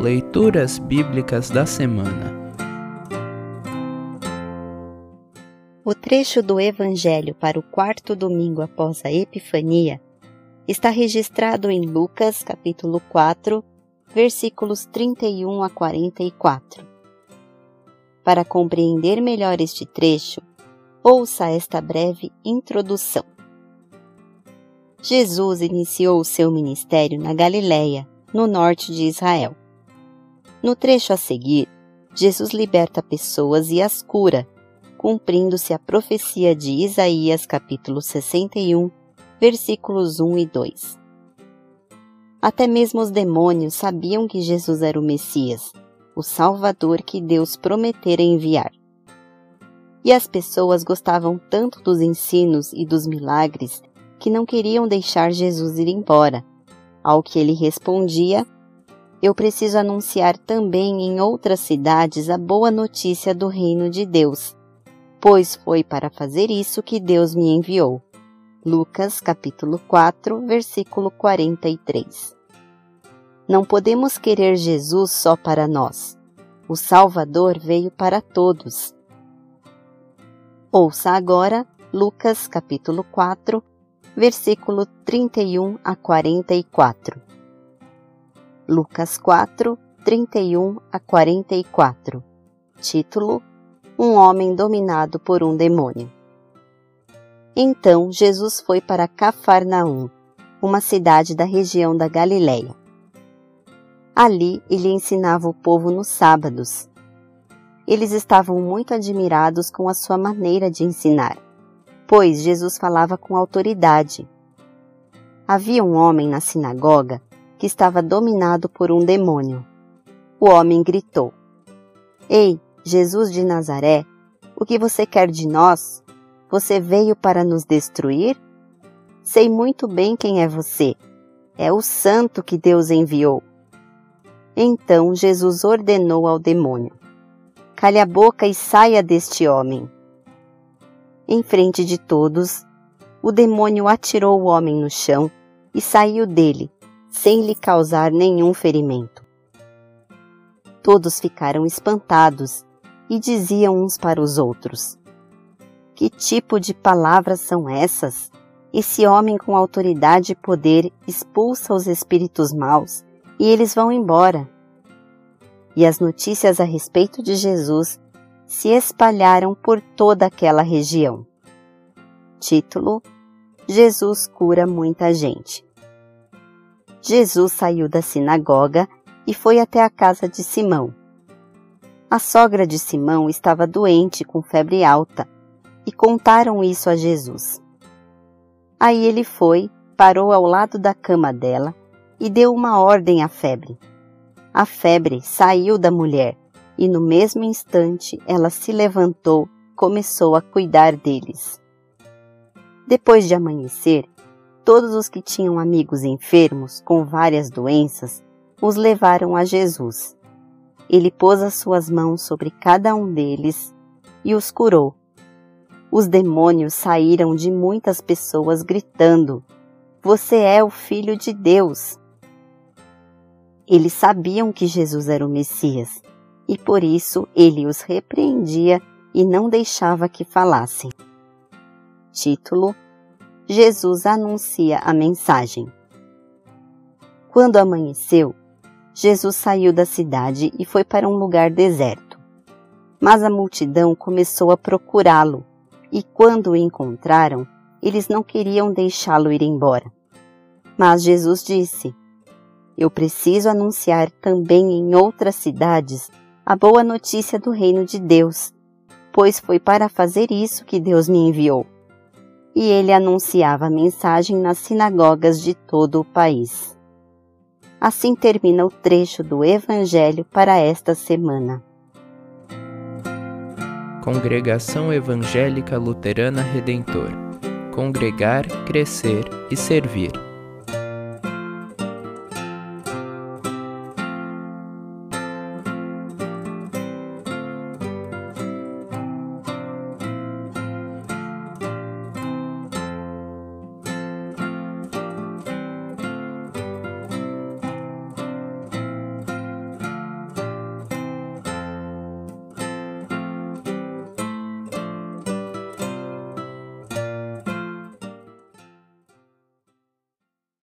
Leituras Bíblicas da Semana O trecho do Evangelho para o quarto domingo após a Epifania está registrado em Lucas, capítulo 4, versículos 31 a 44. Para compreender melhor este trecho, ouça esta breve introdução. Jesus iniciou seu ministério na Galiléia, no norte de Israel. No trecho a seguir, Jesus liberta pessoas e as cura, cumprindo-se a profecia de Isaías capítulo 61, versículos 1 e 2. Até mesmo os demônios sabiam que Jesus era o Messias, o Salvador que Deus prometera enviar. E as pessoas gostavam tanto dos ensinos e dos milagres que não queriam deixar Jesus ir embora, ao que ele respondia eu preciso anunciar também em outras cidades a boa notícia do reino de Deus, pois foi para fazer isso que Deus me enviou. Lucas capítulo 4, versículo 43. Não podemos querer Jesus só para nós. O Salvador veio para todos. Ouça agora Lucas capítulo 4, versículo 31 a 44. Lucas 4, 31 a 44. Título: Um homem dominado por um demônio. Então Jesus foi para Cafarnaum, uma cidade da região da Galiléia. Ali ele ensinava o povo nos sábados. Eles estavam muito admirados com a sua maneira de ensinar, pois Jesus falava com autoridade. Havia um homem na sinagoga que estava dominado por um demônio. O homem gritou: Ei, Jesus de Nazaré, o que você quer de nós? Você veio para nos destruir? Sei muito bem quem é você. É o santo que Deus enviou. Então Jesus ordenou ao demônio: Cale a boca e saia deste homem. Em frente de todos, o demônio atirou o homem no chão e saiu dele, sem lhe causar nenhum ferimento. Todos ficaram espantados e diziam uns para os outros: Que tipo de palavras são essas? Esse homem com autoridade e poder expulsa os espíritos maus e eles vão embora. E as notícias a respeito de Jesus se espalharam por toda aquela região. Título: Jesus cura muita gente. Jesus saiu da sinagoga e foi até a casa de Simão. A sogra de Simão estava doente com febre alta e contaram isso a Jesus. Aí ele foi, parou ao lado da cama dela e deu uma ordem à febre. A febre saiu da mulher e no mesmo instante ela se levantou, começou a cuidar deles. Depois de amanhecer, todos os que tinham amigos enfermos com várias doenças os levaram a Jesus. Ele pôs as suas mãos sobre cada um deles e os curou. Os demônios saíram de muitas pessoas gritando: Você é o Filho de Deus! Eles sabiam que Jesus era o Messias e por isso ele os repreendia e não deixava que falassem. Título Jesus anuncia a mensagem. Quando amanheceu, Jesus saiu da cidade e foi para um lugar deserto. Mas a multidão começou a procurá-lo, e quando o encontraram, eles não queriam deixá-lo ir embora. Mas Jesus disse: Eu preciso anunciar também em outras cidades a boa notícia do reino de Deus, pois foi para fazer isso que Deus me enviou e ele anunciava a mensagem nas sinagogas de todo o país. Assim termina o trecho do Evangelho para esta semana. Congregação Evangélica Luterana Redentor Congregar, Crescer e Servir.